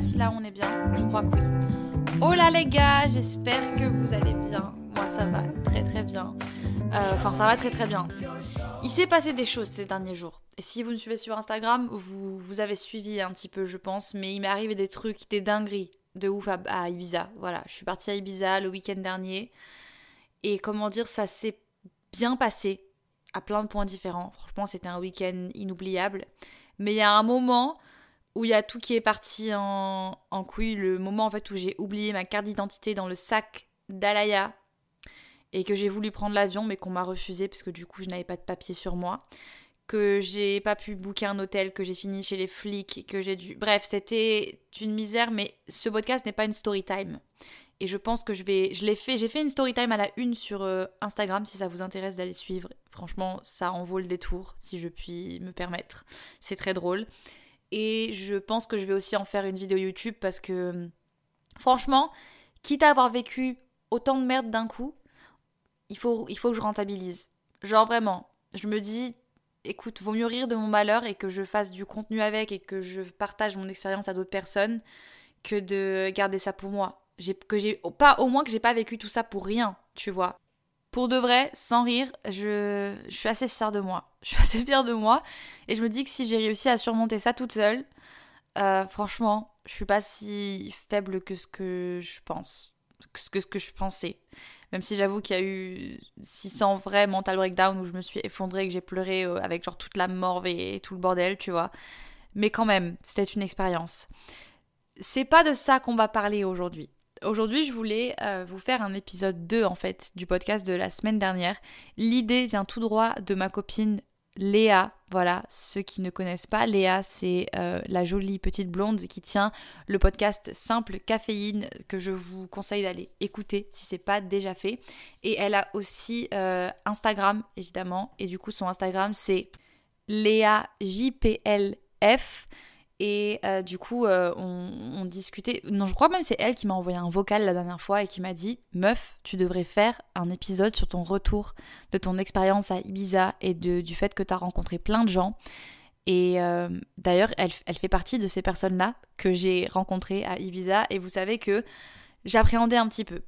Si là on est bien, je crois que oui. Oh là les gars, j'espère que vous allez bien. Moi ça va très très bien. Euh, Enfin ça va très très bien. Il s'est passé des choses ces derniers jours. Et si vous me suivez sur Instagram, vous, vous avez suivi un petit peu je pense, mais il m'est arrivé des trucs, des dingueries de ouf à Ibiza. Voilà, je suis partie à Ibiza le week-end dernier. Et comment dire, ça s'est bien passé à plein de points différents. Franchement, c'était un week-end inoubliable. Mais il y a un moment où il y a tout qui est parti en, en couille. Le moment en fait où j'ai oublié ma carte d'identité dans le sac d'Alaya et que j'ai voulu prendre l'avion mais qu'on m'a refusé parce que du coup je n'avais pas de papier sur moi. Que j'ai pas pu booker un hôtel, que j'ai fini chez les flics, que j'ai dû. Bref, c'était une misère, mais ce podcast n'est pas une story time. Et je pense que je vais. Je l'ai fait. J'ai fait une story time à la une sur euh, Instagram si ça vous intéresse d'aller suivre. Franchement, ça en vaut le détour, si je puis me permettre. C'est très drôle. Et je pense que je vais aussi en faire une vidéo YouTube parce que, franchement, quitte à avoir vécu autant de merde d'un coup, il faut, que je rentabilise. Genre vraiment, je me dis, écoute, vaut mieux rire de mon malheur et que je fasse du contenu avec et que je partage mon expérience à d'autres personnes que de garder ça pour moi. Que j'ai, pas, au moins que j'ai pas vécu tout ça pour rien, tu vois. Pour de vrai, sans rire, je, suis assez fière de moi. Je suis assez fière de moi. Et je me dis que si j'ai réussi à surmonter ça toute seule, euh, franchement, je suis pas si faible que ce que je pense. Que ce que, je pensais. Même si j'avoue qu'il y a eu 600 vrais mental breakdown où je me suis effondrée, que j'ai pleuré euh, avec genre toute la morve et tout le bordel, tu vois. Mais quand même, c'était une expérience. C'est pas de ça qu'on va parler aujourd'hui. Aujourd'hui, je voulais euh, vous faire un épisode 2 en fait du podcast de la semaine dernière. L'idée vient tout droit de ma copine Léa. Voilà, ceux qui ne connaissent pas, Léa, c'est euh, la jolie petite blonde qui tient le podcast Simple Caféine que je vous conseille d'aller écouter si c'est pas déjà fait. Et elle a aussi euh, Instagram évidemment. Et du coup, son Instagram c'est Léa JPLF. Et euh, du coup, euh, on, on, discutait. Non, je crois même c'est elle qui m'a envoyé un vocal la dernière fois et qui m'a dit Meuf, tu devrais faire un épisode sur ton retour de ton expérience à Ibiza et de, du fait que tu as rencontré plein de gens. Et euh, d'ailleurs, elle, elle, fait partie de ces personnes-là que j'ai rencontrées à Ibiza. Et vous savez que j'appréhendais un petit peu.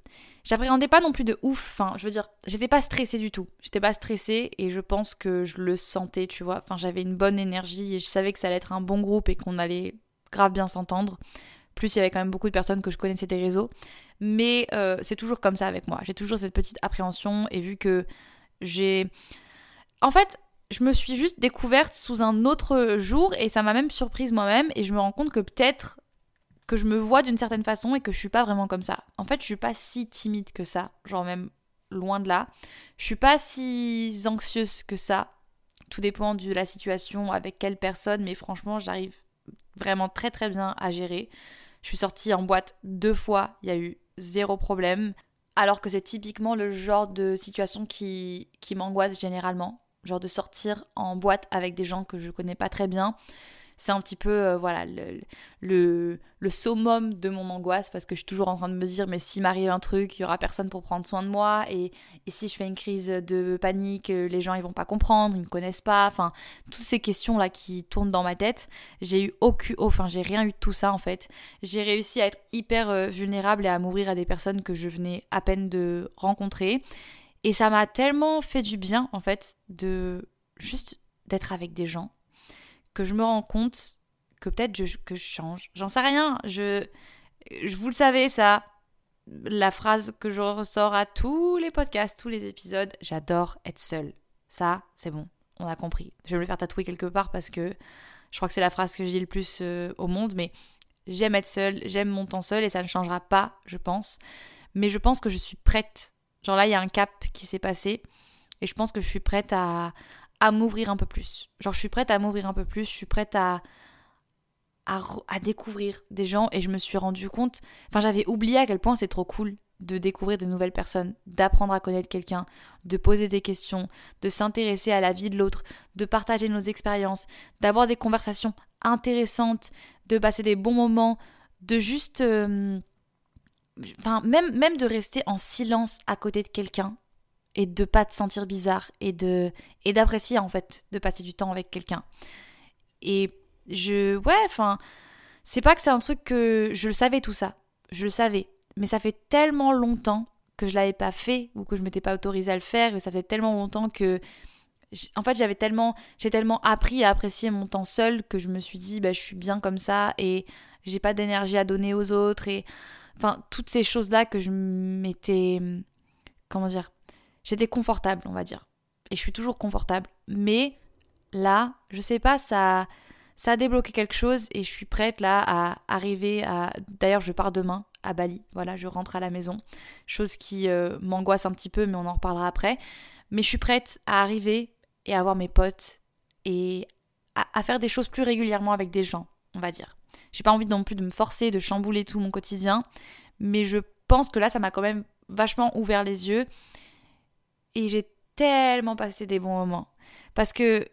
J'appréhendais pas non plus de ouf, enfin, je veux dire, j'étais pas stressée du tout. J'étais pas stressée et je pense que je le sentais, tu vois. Enfin, j'avais une bonne énergie et je savais que ça allait être un bon groupe et qu'on allait grave bien s'entendre. Plus, il y avait quand même beaucoup de personnes que je connaissais des réseaux. Mais euh, c'est toujours comme ça avec moi. J'ai toujours cette petite appréhension et vu que j'ai. En fait, je me suis juste découverte sous un autre jour et ça m'a même surprise moi-même et je me rends compte que peut-être que je me vois d'une certaine façon et que je suis pas vraiment comme ça. En fait, je suis pas si timide que ça, genre même loin de là. Je suis pas si anxieuse que ça. Tout dépend de la situation, avec quelle personne, mais franchement, j'arrive vraiment très très bien à gérer. Je suis sortie en boîte deux fois, il y a eu zéro problème. Alors que c'est typiquement le genre de situation qui, qui m'angoisse généralement. Genre de sortir en boîte avec des gens que je connais pas très bien c'est un petit peu euh, voilà le, le, le, summum de mon angoisse parce que je suis toujours en train de me dire mais s'il m'arrive un truc, il y aura personne pour prendre soin de moi. Et, et, si je fais une crise de panique, euh, les gens ils vont pas comprendre, ils me connaissent pas, enfin toutes ces questions là qui tournent dans ma tête, j'ai eu aucun enfin j'ai rien eu de tout ça en fait. J'ai réussi à être hyper euh, vulnérable et à m'ouvrir à des personnes que je venais à peine de rencontrer. Et ça m'a tellement fait du bien en fait de juste d'être avec des gens que je me rends compte que peut-être que je change. J'en sais rien. Je, je, vous le savez, ça. La phrase que je ressors à tous les podcasts, tous les épisodes, j'adore être seule. Ça, c'est bon. On a compris. Je vais me le faire tatouer quelque part parce que je crois que c'est la phrase que je dis le plus euh, au monde, mais j'aime être seule, j'aime mon temps seul et ça ne changera pas, je pense. Mais je pense que je suis prête. Genre là, il y a un cap qui s'est passé Et je pense que je suis prête à, à m'ouvrir un peu plus. Genre, je suis prête à m'ouvrir un peu plus, je suis prête à, à, à, découvrir des gens et je me suis rendu compte, enfin j'avais oublié à quel point c'est trop cool de découvrir de nouvelles personnes, d'apprendre à connaître quelqu'un, de poser des questions, de s'intéresser à la vie de l'autre, de partager nos expériences, d'avoir des conversations intéressantes, de passer des bons moments, de juste... Euh, enfin, même, même de rester en silence à côté de quelqu'un et de pas te sentir bizarre et de et d'apprécier en fait de passer du temps avec quelqu'un. Et je ouais, enfin, c'est pas que c'est un truc que je le savais tout ça. Je le savais, mais ça fait tellement longtemps que je l'avais pas fait ou que je m'étais pas autorisée à le faire et ça faisait tellement longtemps que en fait j'avais tellement j'ai tellement appris à apprécier mon temps seul que je me suis dit bah je suis bien comme ça et j'ai pas d'énergie à donner aux autres et enfin toutes ces choses là que je m'étais comment dire j'étais confortable on va dire et je suis toujours confortable mais là je sais pas ça ça a débloqué quelque chose et je suis prête là à arriver à d'ailleurs je pars demain à Bali. Voilà, je rentre à la maison. Chose qui euh, m'angoisse un petit peu, mais on en reparlera après. Mais je suis prête à arriver et à voir mes potes et à, faire des choses plus régulièrement avec des gens, on va dire. J'ai pas envie non plus de me forcer, de chambouler tout mon quotidien, mais je pense que là, ça m'a quand même vachement ouvert les yeux et j'ai tellement passé des bons moments. Parce que,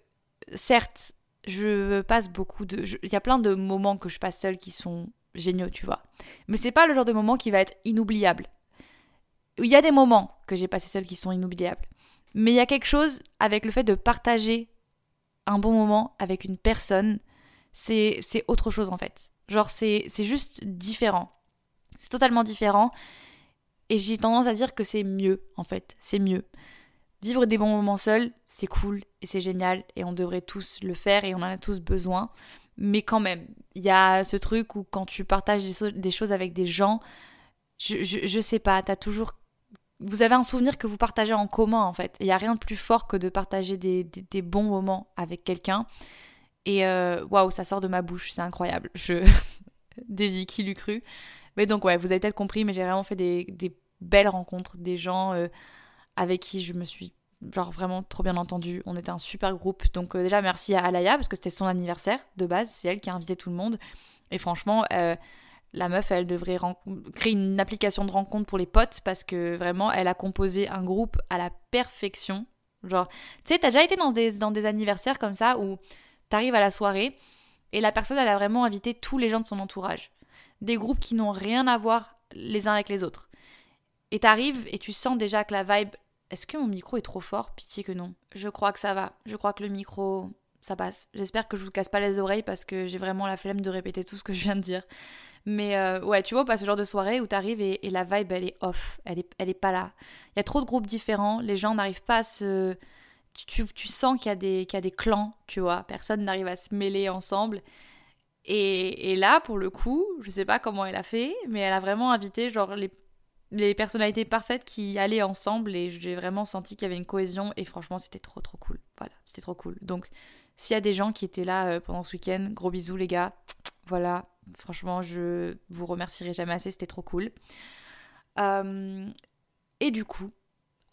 certes, je passe beaucoup de. Il y a plein de moments que je passe seule qui sont géniaux, tu vois. Mais c'est pas le genre de moment qui va être inoubliable. Il y a des moments que j'ai passé seul qui sont inoubliables. Mais il y a quelque chose avec le fait de partager un bon moment avec une personne, c'est autre chose en fait. Genre c'est juste différent. C'est totalement différent. Et j'ai tendance à dire que c'est mieux en fait. C'est mieux. Vivre des bons moments seuls, c'est cool et c'est génial et on devrait tous le faire et on en a tous besoin. Mais quand même, il y a ce truc où quand tu partages des, choses avec des gens, je, je, sais pas, t'as toujours. Vous avez un souvenir que vous partagez en commun en fait. Il n'y a rien de plus fort que de partager des, des, bons moments avec quelqu'un. Et euh, waouh, ça sort de ma bouche, c'est incroyable. Je. Des qui l'eût cru. Mais donc, ouais, vous avez peut-être compris, mais j'ai vraiment fait des, belles rencontres, des gens euh, avec qui je me suis genre vraiment trop bien entendu. On était un super groupe. Donc euh, déjà merci à Alaya parce que c'était son anniversaire de base. C'est elle qui a invité tout le monde. Et franchement, euh, la meuf, elle devrait créer une application de rencontre pour les potes parce que vraiment, elle a composé un groupe à la perfection. Genre, tu sais, t'as déjà été dans des, dans des anniversaires comme ça où t'arrives à la soirée et la personne, elle a vraiment invité tous les gens de son entourage. Des groupes qui n'ont rien à voir les uns avec les autres. Et t'arrives et tu sens déjà que la vibe, est-ce que mon micro est trop fort? Pitié que non. Je crois que ça va. Je crois que le micro, ça passe. J'espère que je vous casse pas les oreilles parce que j'ai vraiment la flemme de répéter tout ce que je viens de dire. Mais euh, ouais, tu vois, pas ce genre de soirée où t'arrives et, et la vibe, elle est off. Elle est, elle est pas là. Il y a trop de groupes différents. Les gens n'arrivent pas à se. Tu, tu, sens qu'il y, a des, qu'il y a des clans, tu vois. Personne n'arrive à se mêler ensemble. Et, là, pour le coup, je sais pas comment elle a fait, mais elle a vraiment invité genre les personnalités parfaites qui allaient ensemble et j'ai vraiment senti qu'il y avait une cohésion et franchement c'était trop trop cool. Voilà, c'était trop cool. Donc s'il y a des gens qui étaient là euh, pendant ce week-end, gros bisous les gars. Voilà, franchement je vous remercierai jamais assez, c'était trop cool. Euh, et du coup,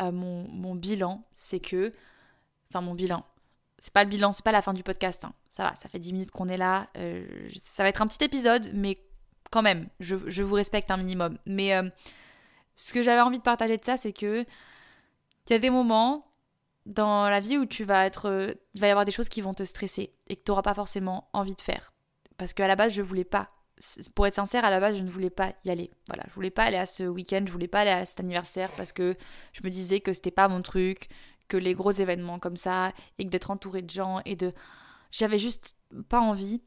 euh, mon, bilan, c'est que... Enfin mon bilan, c'est pas le bilan, c'est pas la fin du podcast. Hein. Ça va, ça fait 10 minutes qu'on est là. ça va être un petit épisode, mais quand même, je, vous respecte un minimum. Mais ce que j'avais envie de partager de ça, c'est que il y a des moments dans la vie où tu vas être, euh, il va y avoir des choses qui vont te stresser et que tu n'auras pas forcément envie de faire. Parce qu'à la base, je voulais pas. Pour être sincère, à la base, je ne voulais pas y aller. Voilà, je voulais pas aller à ce week-end, je voulais pas aller à cet anniversaire parce que je me disais que c'était pas mon truc, que les gros événements comme ça et que d'être entouré de gens et de, j'avais juste pas envie.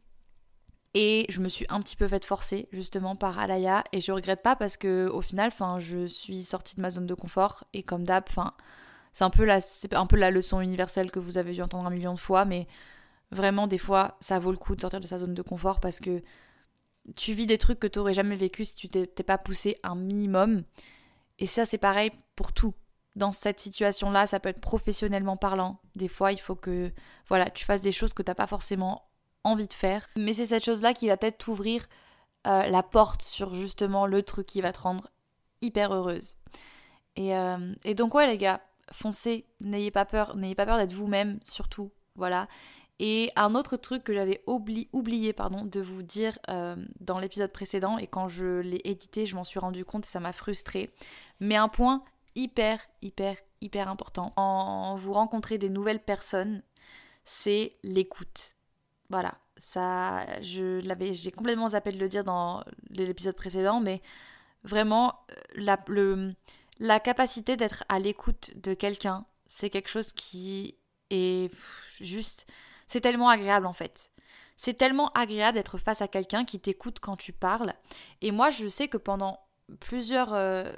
Et je me suis un petit peu fait forcer justement par Alaya et je regrette pas parce que au final, enfin, je suis sortie de ma zone de confort et comme d'hab, c'est un peu la, c'est un peu la leçon universelle que vous avez dû entendre un million de fois, mais vraiment des fois, ça vaut le coup de sortir de sa zone de confort parce que tu vis des trucs que tu n'aurais jamais vécu si tu t'es pas poussé un minimum. Et ça, c'est pareil pour tout. Dans cette situation-là, ça peut être professionnellement parlant. Des fois, il faut que voilà, tu fasses des choses que tu n'as pas forcément envie de faire. Mais c'est cette chose-là qui va peut-être t'ouvrir euh, la porte sur justement le truc qui va te rendre hyper heureuse. Et, euh, et donc ouais les gars, foncez, n'ayez pas peur, n'ayez pas peur d'être vous-même, surtout, voilà. Et un autre truc que j'avais oublié de vous dire euh, dans l'épisode précédent, et quand je l'ai édité, je m'en suis rendu compte et ça m'a frustré. Mais un point hyper, hyper, hyper important. Quand vous rencontrez des nouvelles personnes, c'est l'écoute. Voilà, ça, je l'avais, j'ai complètement zappé de le dire dans l'épisode précédent, mais vraiment, euh, la, la capacité d'être à l'écoute de quelqu'un, c'est quelque chose qui est juste c'est tellement agréable en fait. C'est tellement agréable d'être face à quelqu'un qui t'écoute quand tu parles. Et moi, je sais que pendant plusieurs euh,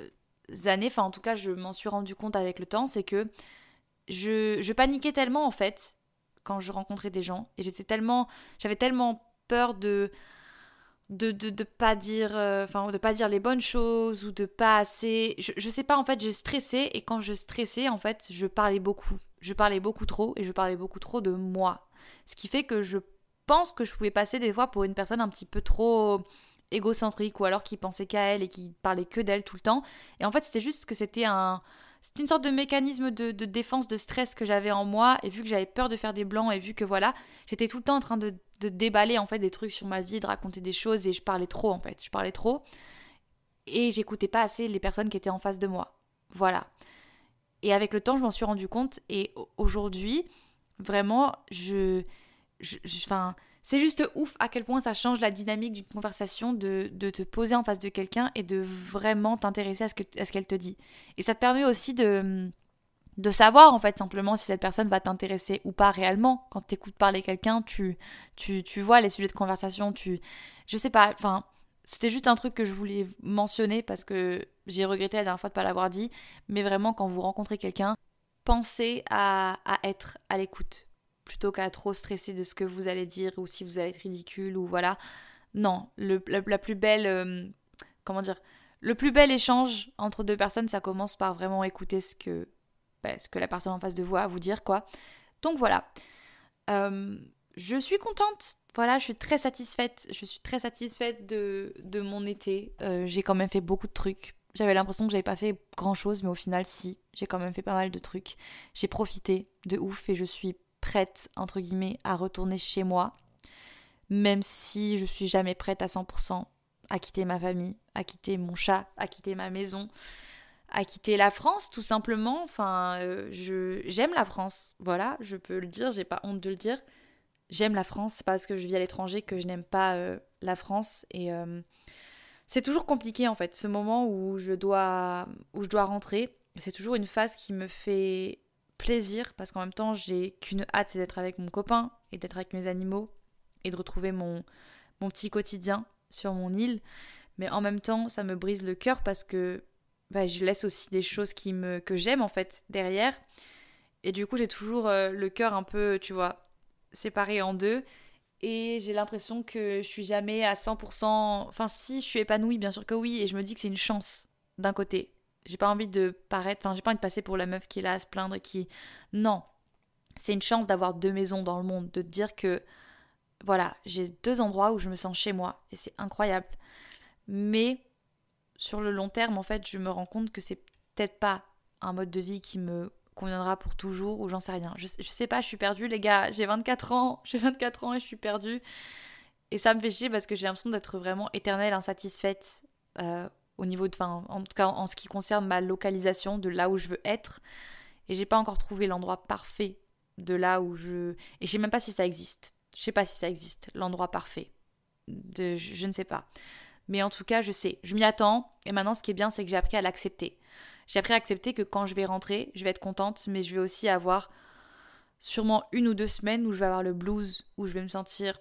années, enfin en tout cas, je m'en suis rendu compte avec le temps, c'est que je, je paniquais tellement en fait quand je rencontrais des gens. Et j'étais tellement. J'avais tellement peur de. De, de, pas dire euh, enfin de pas dire les bonnes choses ou de pas assez je, je sais pas en fait je stressais et quand je stressais en fait je parlais beaucoup je parlais beaucoup trop et je parlais beaucoup trop de moi ce qui fait que je pense que je pouvais passer des fois pour une personne un petit peu trop égocentrique ou alors qui pensait qu'à elle et qui parlait que d'elle tout le temps. Et en fait, c'était juste que c'était un. C'était une sorte de mécanisme de, défense, de stress que j'avais en moi, et vu que j'avais peur de faire des blancs, et vu que voilà, j'étais tout le temps en train de, de, déballer en fait des trucs sur ma vie, de raconter des choses, et je parlais trop en fait, je parlais trop, et j'écoutais pas assez les personnes qui étaient en face de moi. Voilà. Et avec le temps, je m'en suis rendu compte, et aujourd'hui, Vraiment, je. C'est juste ouf à quel point ça change la dynamique d'une conversation de, de, te poser en face de quelqu'un et de vraiment t'intéresser à ce qu'elle te dit. Et ça te permet aussi de, de savoir en fait simplement si cette personne va t'intéresser ou pas réellement. Quand tu écoutes parler quelqu'un, tu, tu, tu vois les sujets de conversation, tu... Je sais pas, enfin... C'était juste un truc que je voulais mentionner parce que j'ai regretté la dernière fois de ne pas l'avoir dit. Mais vraiment, quand vous rencontrez quelqu'un, pensez à, être à l'écoute plutôt qu'à trop stresser de ce que vous allez dire ou si vous allez être ridicule ou voilà. Non, le, la, plus belle, euh, comment dire, le plus bel échange entre deux personnes, ça commence par vraiment écouter ce que, bah, que la personne en face de vous a à vous dire, quoi. Donc voilà. Euh, je suis contente. Voilà, je suis très satisfaite. Je suis très satisfaite de, de mon été. Euh, j'ai quand même fait beaucoup de trucs. J'avais l'impression que j'avais pas fait grand chose, mais au final, si, j'ai quand même fait pas mal de trucs. J'ai profité de ouf et je suis prête, entre guillemets, à retourner chez moi, même si je suis jamais prête à 100% à quitter ma famille, à quitter mon chat, à quitter ma maison, à quitter la France, tout simplement. Enfin, euh, je j'aime la France, voilà, je peux le dire, j'ai pas honte de le dire. J'aime la France, c'est parce que je vis à l'étranger que je n'aime pas euh, la France et euh, c'est toujours compliqué en fait, ce moment où je dois, où je dois rentrer. C'est toujours une phase qui me fait plaisir parce qu'en même temps, j'ai qu'une hâte, c'est d'être avec mon copain et d'être avec mes animaux et de retrouver mon, mon petit quotidien sur mon île. Mais en même temps, ça me brise le cœur parce que bah, je laisse aussi des choses qui me, que j'aime en fait derrière. Et du coup, j'ai toujours euh, le cœur un peu, tu vois, séparé en deux et j'ai l'impression que je suis jamais à 100%. Enfin, si je suis épanouie, bien sûr que oui, et je me dis que c'est une chance d'un côté. J'ai pas envie de paraître, enfin, j'ai pas envie de passer pour la meuf qui est là à se plaindre qui. Non. C'est une chance d'avoir deux maisons dans le monde, de te dire que, voilà, j'ai deux endroits où je me sens chez moi, et c'est incroyable. Mais, sur le long terme, en fait, je me rends compte que c'est peut-être pas un mode de vie qui me conviendra pour toujours ou j'en sais rien. Je, je, sais pas, je suis perdue les gars, j'ai 24 ans, j'ai 24 ans et je suis perdue. Et ça me fait chier parce que j'ai l'impression d'être vraiment éternelle insatisfaite euh, au niveau de, en tout cas en ce qui concerne ma localisation de là où je veux être. Et j'ai pas encore trouvé l'endroit parfait de là où je. Et je sais même pas si ça existe. Je sais pas si ça existe, l'endroit parfait. De, je ne sais pas. Mais en tout cas, je sais, je m'y attends. Et maintenant, ce qui est bien, c'est que j'ai appris à l'accepter. J'ai appris à accepter que quand je vais rentrer, je vais être contente, mais je vais aussi avoir sûrement une ou deux semaines où je vais avoir le blues, où je vais me sentir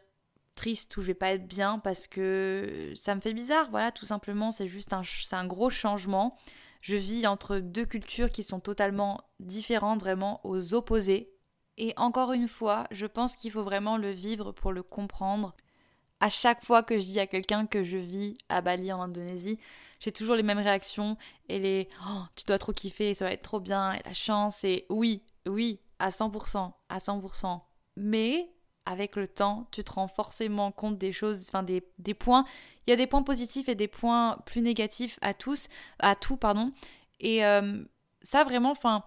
triste, où je vais pas être bien parce que ça me fait bizarre, voilà, tout simplement, c'est juste un, un gros changement. Je vis entre deux cultures qui sont totalement différentes, vraiment aux opposés. Et encore une fois, je pense qu'il faut vraiment le vivre pour le comprendre à chaque fois que je dis à quelqu'un que je vis à Bali en Indonésie, j'ai toujours les mêmes réactions et les oh, tu dois trop kiffer, ça va être trop bien et la chance et oui, oui, à 100%, à 100%. Mais avec le temps, tu te rends forcément compte des choses, enfin des, des points. Il y a des points positifs et des points plus négatifs à tous, à tout, pardon. Et euh, ça vraiment, enfin,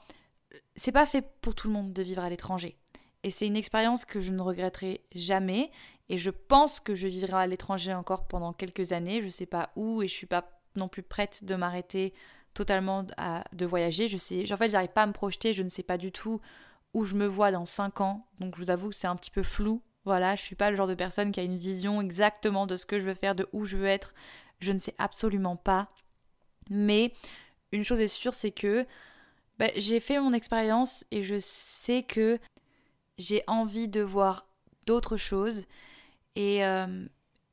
c'est pas fait pour tout le monde de vivre à l'étranger. Et c'est une expérience que je ne regretterai jamais. Et je pense que je vivrai à l'étranger encore pendant quelques années. Je sais pas où et je suis pas non plus prête de m'arrêter totalement à, de voyager. Je sais, en fait, j'arrive pas à me projeter. Je ne sais pas du tout où je me vois dans 5 ans. Donc je vous avoue que c'est un petit peu flou. Voilà, je suis pas le genre de personne qui a une vision exactement de ce que je veux faire, de où je veux être. Je ne sais absolument pas. Mais une chose est sûre, c'est que bah, j'ai fait mon expérience et je sais que j'ai envie de voir d'autres choses et, euh,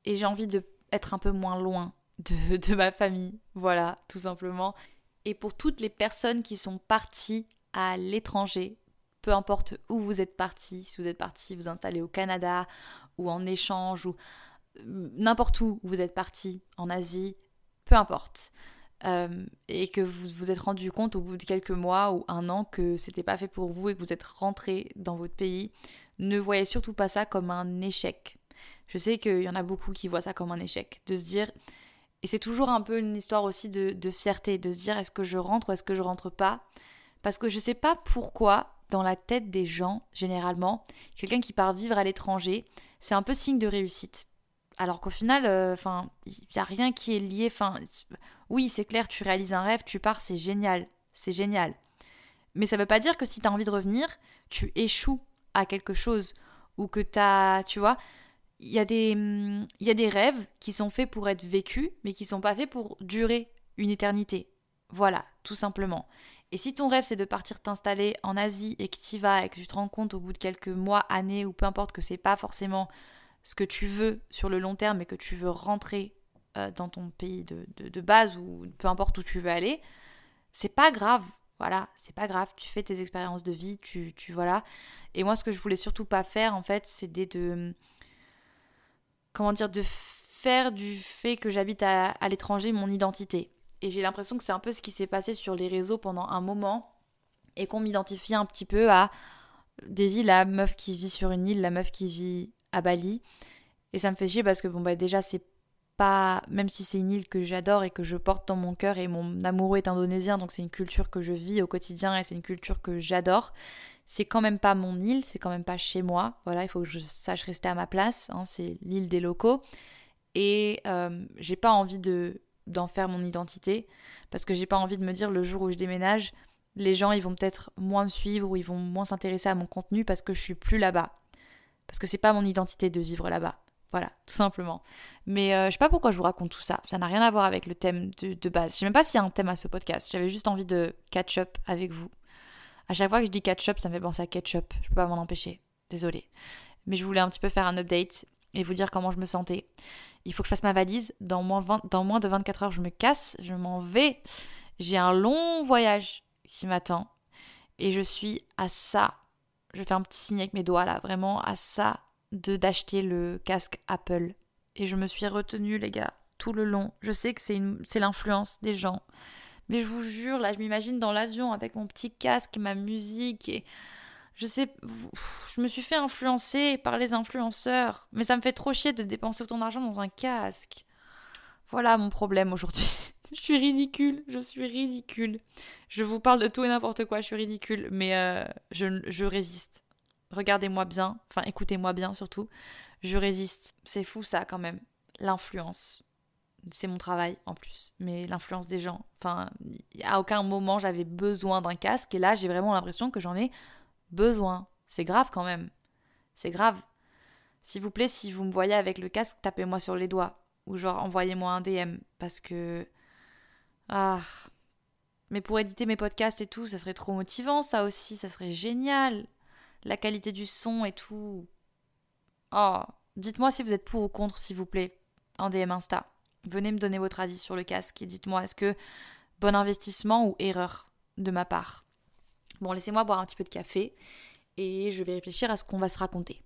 et j'ai envie d'être un peu moins loin de, de ma famille. Voilà, tout simplement. Et pour toutes les personnes qui sont parties à l'étranger, peu importe où vous êtes parti, si vous êtes parti vous installer au Canada ou en échange ou euh, n'importe où vous êtes parti, en Asie, peu importe. Euh, et que vous vous êtes rendu compte au bout de quelques mois ou un an que c'était pas fait pour vous et que vous êtes rentré dans votre pays, ne voyez surtout pas ça comme un échec. Je sais qu'il y en a beaucoup qui voient ça comme un échec, de se dire, et c'est toujours un peu une histoire aussi de, fierté, de se dire est-ce que je rentre ou est-ce que je rentre pas, parce que je sais pas pourquoi dans la tête des gens, généralement, quelqu'un qui part vivre à l'étranger, c'est un peu signe de réussite. Alors qu'au final, euh, il n'y a rien qui est lié. Enfin, oui, c'est clair, tu réalises un rêve, tu pars, c'est génial, c'est génial. Mais ça ne veut pas dire que si tu as envie de revenir, tu échoues à quelque chose ou que tu as, tu vois, il y, a des, il y a des rêves qui sont faits pour être vécus, mais qui sont pas faits pour durer une éternité. Voilà, tout simplement. Et si ton rêve c'est de partir t'installer en Asie et que tu vas et que tu te rends compte au bout de quelques mois, années ou peu importe que c'est pas forcément ce que tu veux sur le long terme et que tu veux rentrer euh, dans ton pays de, base ou peu importe où tu veux aller, c'est pas grave. Voilà, c'est pas grave. Tu fais tes expériences de vie, tu, tu voilà. Et moi, ce que je voulais surtout pas faire, en fait, c'est de. Comment dire De faire du fait que j'habite à l'étranger mon identité. Et j'ai l'impression que c'est un peu ce qui s'est passé sur les réseaux pendant un moment et qu'on m'identifie un petit peu à des la meuf qui vit sur une île, la meuf qui vit à Bali. Et ça me fait chier parce que bon bah déjà c'est pas même si c'est une île que j'adore et que je porte dans mon cœur et mon amoureux est indonésien donc c'est une culture que je vis au quotidien et c'est une culture que j'adore. C'est quand même pas mon île, c'est quand même pas chez moi. Voilà, il faut que je sache rester à ma place. Hein, c'est l'île des locaux et euh, j'ai pas envie de d'en faire mon identité parce que j'ai pas envie de me dire le jour où je déménage, les gens ils vont peut-être moins me suivre ou ils vont moins s'intéresser à mon contenu parce que je suis plus là-bas. Parce que c'est pas mon identité de vivre là-bas. Voilà, tout simplement. Mais euh, je sais pas pourquoi je vous raconte tout ça. Ça n'a rien à voir avec le thème de, base. Je sais même pas s'il y a un thème à ce podcast. J'avais juste envie de catch up avec vous. À chaque fois que je dis catch up, ça me fait penser à ketchup. Je peux pas m'en empêcher. Désolée. Mais je voulais un petit peu faire un update et vous dire comment je me sentais. Il faut que je fasse ma valise. Dans moins, dans moins de 24 heures, je me casse. Je m'en vais. J'ai un long voyage qui m'attend. Et je suis à ça je fais un petit signe avec mes doigts là, vraiment à ça de d'acheter le casque Apple. Et je me suis retenue, les gars, tout le long. Je sais que c'est l'influence des gens. Mais je vous jure, là, je m'imagine dans l'avion avec mon petit casque, ma musique et. Je sais, je me suis fait influencer par les influenceurs. Mais ça me fait trop chier de dépenser autant d'argent dans un casque. Voilà mon problème aujourd'hui. je suis ridicule, je suis ridicule. Je vous parle de tout et n'importe quoi, je suis ridicule, mais euh, je, je résiste. Regardez-moi bien, enfin écoutez-moi bien surtout. Je résiste. C'est fou ça quand même. L'influence. C'est mon travail en plus, mais l'influence des gens. Enfin, à aucun moment j'avais besoin d'un casque et là j'ai vraiment l'impression que j'en ai besoin. C'est grave quand même. C'est grave. S'il vous plaît, si vous me voyez avec le casque, tapez-moi sur les doigts ou genre envoyez-moi un DM parce que ah mais pour éditer mes podcasts et tout, ça serait trop motivant ça aussi, ça serait génial. La qualité du son et tout. Oh, dites-moi si vous êtes pour ou contre s'il vous plaît en DM Insta. Venez me donner votre avis sur le casque et dites-moi est-ce que bon investissement ou erreur de ma part? Bon, laissez-moi boire un petit peu de café et je vais réfléchir à ce qu'on va se raconter.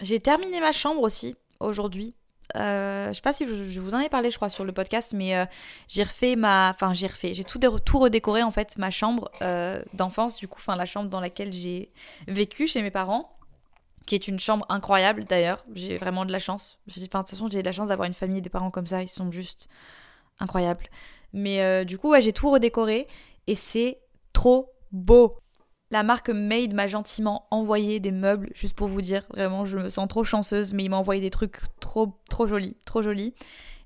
J'ai terminé ma chambre aussi aujourd'hui euh, je sais pas si je, vous en ai parlé, je crois, sur le podcast, mais euh, j'ai refait ma. Enfin, j'ai refait. J'ai tout, tout redécoré, en fait, ma chambre euh, d'enfance, du coup, enfin, la chambre dans laquelle j'ai vécu chez mes parents, qui est une chambre incroyable d'ailleurs. J'ai vraiment de la chance. Enfin, de toute façon, j'ai de la chance d'avoir une famille et des parents comme ça, ils sont juste incroyables. Mais du coup, j'ai tout redécoré et c'est trop beau. La marque Made m'a gentiment envoyé des meubles, juste pour vous dire, vraiment, je me sens trop chanceuse, mais il m'a envoyé des trucs trop, trop jolis, trop jolis.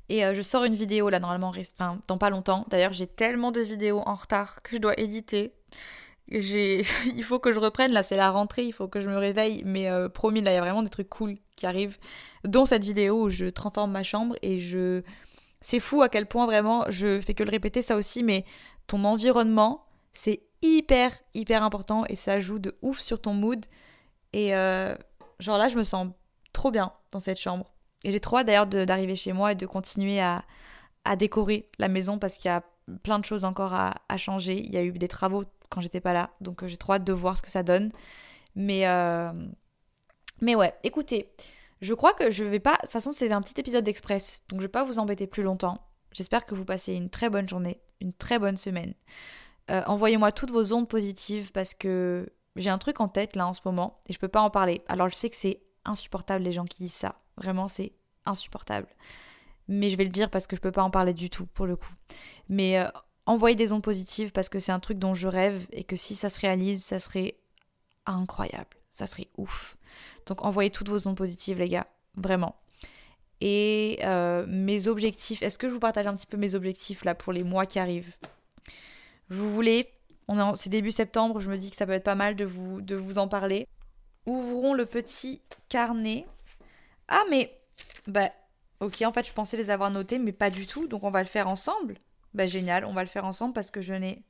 Et euh, je sors une vidéo là, normalement, enfin, dans pas longtemps. D'ailleurs, j'ai tellement de vidéos en retard que je dois éditer. Il faut que je reprenne, là, c'est la rentrée, il faut que je me réveille. Mais euh, promis, là, il y a vraiment des trucs cool qui arrivent, dont cette vidéo où je transforme ma chambre et je. C'est fou à quel point vraiment, je fais que le répéter ça aussi, mais ton environnement, c'est hyper, hyper important et ça joue de ouf sur ton mood. Et euh, genre là, je me sens trop bien dans cette chambre. Et j'ai trop hâte d'ailleurs d'arriver chez moi et de continuer à, décorer la maison parce qu'il y a plein de choses encore à, changer. Il y a eu des travaux quand j'étais pas là, donc euh, j'ai trop hâte de voir ce que ça donne. Mais, euh, mais ouais, écoutez, je crois que je vais pas. De toute façon, c'est un petit épisode d'Express, donc je vais pas vous embêter plus longtemps. J'espère que vous passez une très bonne journée, une très bonne semaine. Euh, envoyez-moi toutes vos ondes positives parce que j'ai un truc en tête là en ce moment et je peux pas en parler. Alors je sais que c'est insupportable les gens qui disent ça. Vraiment, c'est insupportable. Mais je vais le dire parce que je peux pas en parler du tout pour le coup. Mais euh, envoyez des ondes positives parce que c'est un truc dont je rêve et que si ça se réalise, ça serait incroyable. Ça serait ouf. Donc envoyez toutes vos ondes positives les gars. Vraiment. Et euh, mes objectifs, est-ce que je vous partage un petit peu mes objectifs là pour les mois qui arrivent? Vous voulez, c'est début septembre, je me dis que ça peut être pas mal de vous, de vous en parler. Ouvrons le petit carnet. Ah mais, bah, ok, en fait je pensais les avoir notés, mais pas du tout, donc on va le faire ensemble. Bah génial, on va le faire ensemble parce que je n'ai,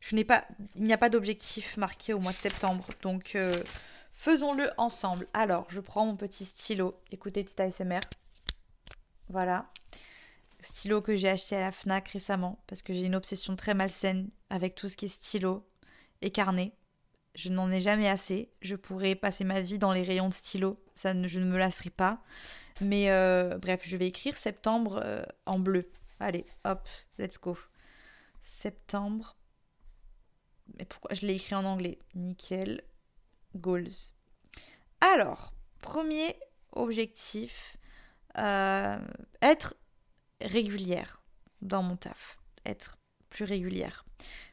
je n'ai pas, il n'y a pas d'objectif marqué au mois de septembre, donc euh, faisons-le ensemble. Alors, je prends mon petit stylo. Écoutez, petit ASMR. Voilà stylo que j'ai acheté à la FNAC récemment parce que j'ai une obsession très malsaine avec tout ce qui est stylo et carnet. Je n'en ai jamais assez. Je pourrais passer ma vie dans les rayons de stylo. Ça, je ne me lasserai pas. Mais euh, bref, je vais écrire septembre euh, en bleu. Allez, hop, let's go. Septembre. Mais pourquoi je l'ai écrit en anglais? Nickel. Goals. Alors, premier objectif, euh, être régulière dans mon taf. Être plus régulière.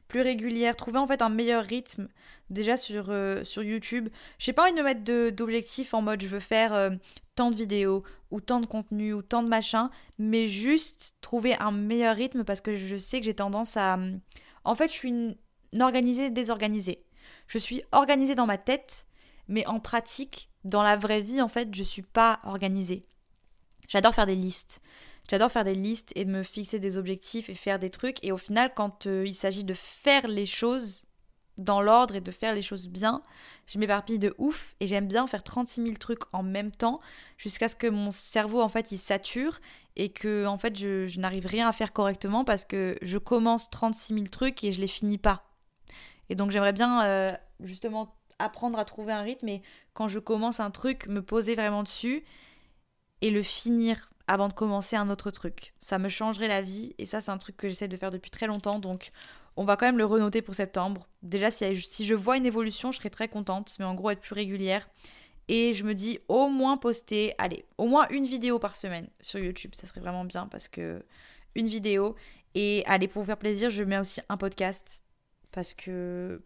Plus régulière, trouver en fait un meilleur rythme déjà sur, euh, sur YouTube. J'ai pas envie de me mettre d'objectifs en mode je veux faire euh, tant de vidéos ou tant de contenu ou tant de machin, mais juste trouver un meilleur rythme parce que je sais que j'ai tendance à... En fait, je suis une, organisée désorganisée. Je suis organisée dans ma tête, mais en pratique, dans la vraie vie, en fait, je suis pas organisée. J'adore faire des listes. J'adore faire des listes et de me fixer des objectifs et faire des trucs. Et au final, quand euh, il s'agit de faire les choses dans l'ordre et de faire les choses bien, je m'éparpille de ouf et j'aime bien faire 36 000 trucs en même temps jusqu'à ce que mon cerveau en fait il sature et que en fait je, n'arrive rien à faire correctement parce que je commence 36 000 trucs et je les finis pas. Et donc j'aimerais bien euh, justement apprendre à trouver un rythme et quand je commence un truc, me poser vraiment dessus et le finir avant de commencer un autre truc. Ça me changerait la vie et ça c'est un truc que j'essaie de faire depuis très longtemps donc on va quand même le renoter pour septembre. Déjà si, je vois une évolution je serais très contente mais en gros être plus régulière. Et je me dis au moins poster, allez, au moins une vidéo par semaine sur YouTube, ça serait vraiment bien parce que une vidéo et allez pour vous faire plaisir, je mets aussi un podcast parce que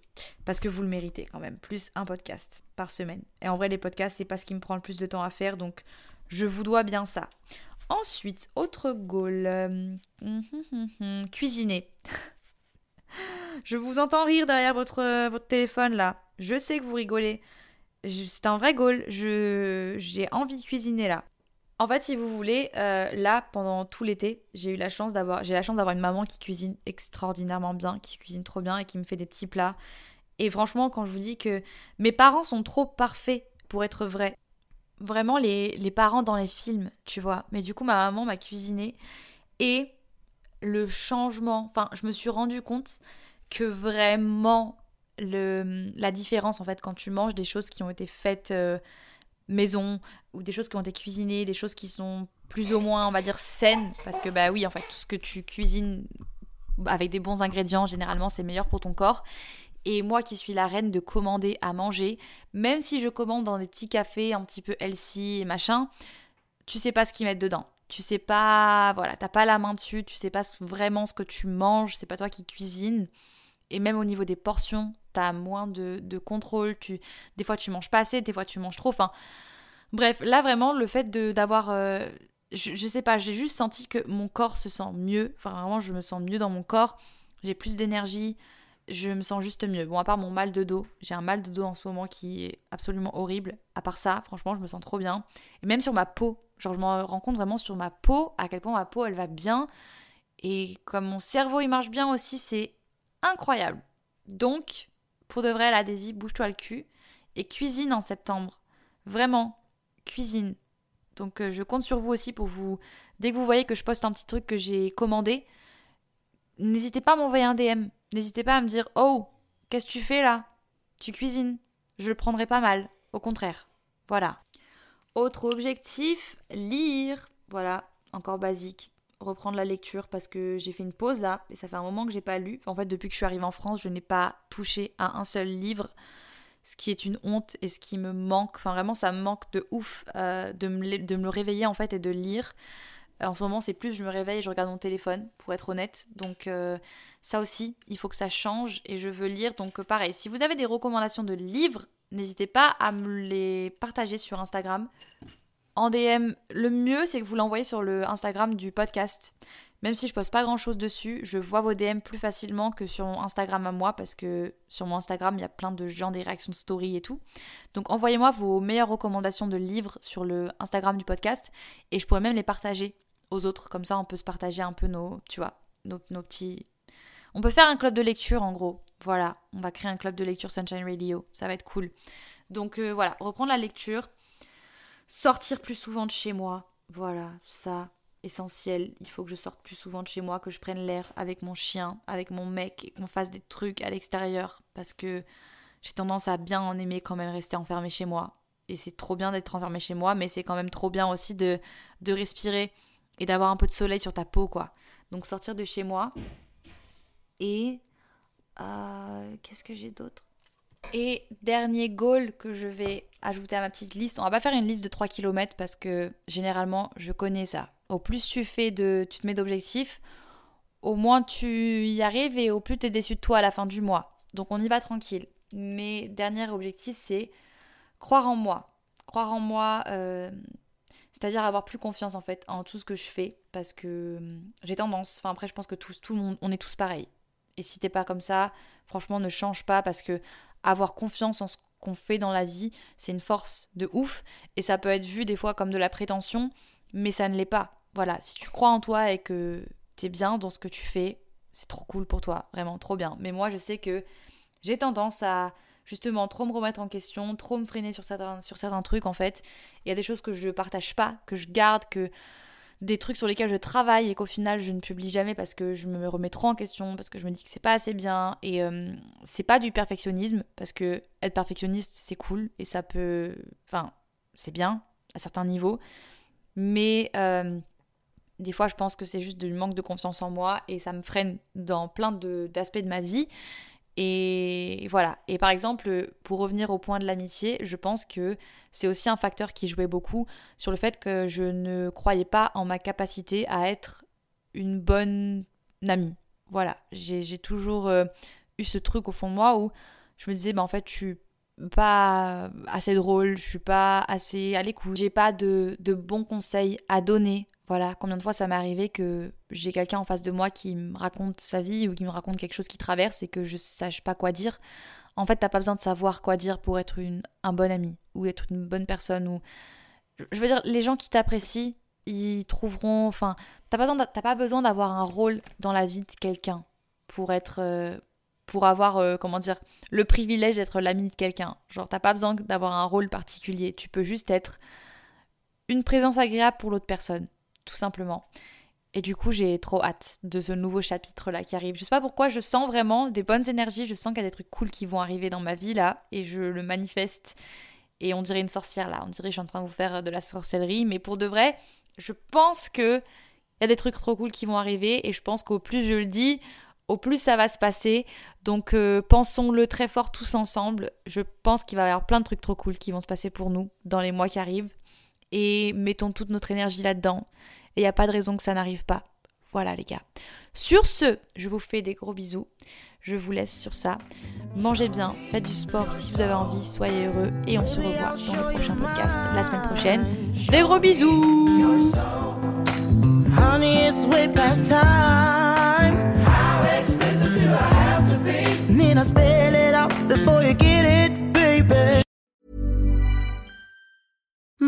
parce que vous le méritez quand même, plus un podcast par semaine. Et en vrai les podcasts c'est pas ce qui me prend le plus de temps à faire donc je vous dois bien ça. Ensuite, autre goal. Euh, hum, hum, hum, cuisiner. je vous entends rire derrière votre, votre téléphone là. Je sais que vous rigolez. C'est un vrai goal. J'ai envie de cuisiner là. En fait, si vous voulez, euh, là, pendant tout l'été, j'ai eu la chance d'avoir, j'ai la chance d'avoir une maman qui cuisine extraordinairement bien, qui cuisine trop bien et qui me fait des petits plats. Et franchement, quand je vous dis que mes parents sont trop parfaits pour être vrais, vraiment les, les, parents dans les films, tu vois. Mais du coup, ma maman m'a cuisiné et le changement, enfin, je me suis rendu compte que vraiment le, la différence en fait quand tu manges des choses qui ont été faites euh, maison ou des choses qui ont été cuisinées, des choses qui sont plus ou moins, on va dire, saines, parce que bah oui, en fait, tout ce que tu cuisines avec des bons ingrédients, généralement, c'est meilleur pour ton corps. Et moi qui suis la reine de commander à manger, même si je commande dans des petits cafés un petit peu healthy et machin, tu sais pas ce qu'ils mettent dedans. Tu sais pas, voilà, t'as pas la main dessus, tu sais pas vraiment ce que tu manges, c'est pas toi qui cuisine. et même au niveau des portions, t'as moins de, de, contrôle. Tu, des fois, tu manges pas assez, des fois, tu manges trop. Enfin, bref, là, vraiment, le fait d'avoir. Euh, je, je, sais pas, j'ai juste senti que mon corps se sent mieux. Enfin, vraiment, je me sens mieux dans mon corps. J'ai plus d'énergie. Je me sens juste mieux. Bon, à part mon mal de dos, j'ai un mal de dos en ce moment qui est absolument horrible. À part ça, franchement, je me sens trop bien. Et même sur ma peau, genre, je me rends compte vraiment sur ma peau à quel point ma peau elle va bien. Et comme mon cerveau il marche bien aussi, c'est incroyable. Donc, pour de vrai, la Daisy, bouge-toi le cul et cuisine en septembre. Vraiment, cuisine. Donc, euh, je compte sur vous aussi pour vous. Dès que vous voyez que je poste un petit truc que j'ai commandé, n'hésitez pas à m'envoyer un DM. N'hésitez pas à me dire Oh, qu'est-ce que tu fais là? Tu cuisines. Je le prendrai pas mal. Au contraire. Voilà. Autre objectif, lire. Voilà, encore basique reprendre la lecture parce que j'ai fait une pause là et ça fait un moment que j'ai pas lu. En fait, depuis que je suis arrivée en France, je n'ai pas touché à un seul livre, ce qui est une honte et ce qui me manque. Enfin, vraiment, ça me manque de ouf euh, de, me, de me réveiller en fait et de lire. En ce moment, c'est plus je me réveille et je regarde mon téléphone, pour être honnête. Donc, euh, ça aussi, il faut que ça change et je veux lire. Donc, pareil, si vous avez des recommandations de livres, n'hésitez pas à me les partager sur Instagram en DM. Le mieux, c'est que vous l'envoyez sur le Instagram du podcast. Même si je poste pas grand chose dessus, je vois vos DM plus facilement que sur mon Instagram à moi parce que sur mon Instagram, il y a plein de gens, des réactions de story et tout. Donc envoyez-moi vos meilleures recommandations de livres sur le Instagram du podcast et je pourrais même les partager aux autres. Comme ça, on peut se partager un peu nos, tu vois, nos, nos petits. On peut faire un club de lecture en gros. Voilà, on va créer un club de lecture Sunshine Radio. Ça va être cool. Donc euh, voilà, reprendre la lecture. Sortir plus souvent de chez moi. Voilà, ça, essentiel. Il faut que je sorte plus souvent de chez moi, que je prenne l'air avec mon chien, avec mon mec, et qu'on fasse des trucs à l'extérieur. Parce que j'ai tendance à bien en aimer quand même rester enfermé chez moi. Et c'est trop bien d'être enfermé chez moi, mais c'est quand même trop bien aussi de, de respirer et d'avoir un peu de soleil sur ta peau, quoi. Donc sortir de chez moi. Et... Euh, Qu'est-ce que j'ai d'autre? Et dernier goal que je vais ajouter à ma petite liste, on va pas faire une liste de 3 km parce que généralement je connais ça. Au plus tu fais de tu te mets d'objectifs, au moins tu y arrives et au plus tu es déçu de toi à la fin du mois. Donc on y va tranquille. Mes dernier objectif c'est croire en moi. Croire en moi, euh, c'est-à-dire avoir plus confiance en fait en tout ce que je fais parce que hum, j'ai tendance, enfin après je pense que tous, tout le monde, on est tous pareils. Et si t'es pas comme ça, franchement ne change pas parce que avoir confiance en ce qu'on fait dans la vie, c'est une force de ouf. Et ça peut être vu des fois comme de la prétention, mais ça ne l'est pas. Voilà, si tu crois en toi et que t'es bien dans ce que tu fais, c'est trop cool pour toi, vraiment trop bien. Mais moi, je sais que j'ai tendance à justement trop me remettre en question, trop me freiner sur certains, sur certains trucs en fait. Il y a des choses que je partage pas, que je garde, que des trucs sur lesquels je travaille et qu'au final je ne publie jamais parce que je me remets trop en question, parce que je me dis que c'est pas assez bien. Et euh, c'est pas du perfectionnisme, parce que être perfectionniste c'est cool et ça peut. Enfin, c'est bien à certains niveaux. Mais euh, des fois je pense que c'est juste du manque de confiance en moi et ça me freine dans plein d'aspects de ma vie. Et voilà. Et par exemple, pour revenir au point de l'amitié, je pense que c'est aussi un facteur qui jouait beaucoup sur le fait que je ne croyais pas en ma capacité à être une bonne amie. Voilà. J'ai toujours euh, eu ce truc au fond de moi où je me disais, bah en fait, je suis pas assez drôle, je suis pas assez à l'écoute, j'ai pas de, de bons conseils à donner voilà, combien de fois ça m'est arrivé que j'ai quelqu'un en face de moi qui me raconte sa vie ou qui me raconte quelque chose qui traverse et que je sache pas quoi dire. En fait, t'as pas besoin de savoir quoi dire pour être une, un bon ami ou être une bonne personne ou je veux dire les gens qui t'apprécient, ils trouveront enfin, t'as pas besoin d'avoir un rôle dans la vie de quelqu'un pour être euh, pour avoir euh, comment dire le privilège d'être l'ami de quelqu'un. Genre t'as pas besoin d'avoir un rôle particulier, tu peux juste être une présence agréable pour l'autre personne tout simplement. Et du coup, j'ai trop hâte de ce nouveau chapitre-là qui arrive. Je sais pas pourquoi, je sens vraiment des bonnes énergies, je sens qu'il y a des trucs cool qui vont arriver dans ma vie là, et je le manifeste. Et on dirait une sorcière là, on dirait que je suis en train de vous faire de la sorcellerie, mais pour de vrai, je pense que il y a des trucs trop cool qui vont arriver, et je pense qu'au plus je le dis, au plus ça va se passer. Donc euh, pensons-le très fort tous ensemble. Je pense qu'il va y avoir plein de trucs trop cool qui vont se passer pour nous dans les mois qui arrivent. Et mettons toute notre énergie là-dedans. Et il n'y a pas de raison que ça n'arrive pas. Voilà les gars. Sur ce, je vous fais des gros bisous. Je vous laisse sur ça. Mangez bien, faites du sport si vous avez envie, soyez heureux et on se revoit dans le prochain podcast la semaine prochaine. Des gros bisous Honey, it's way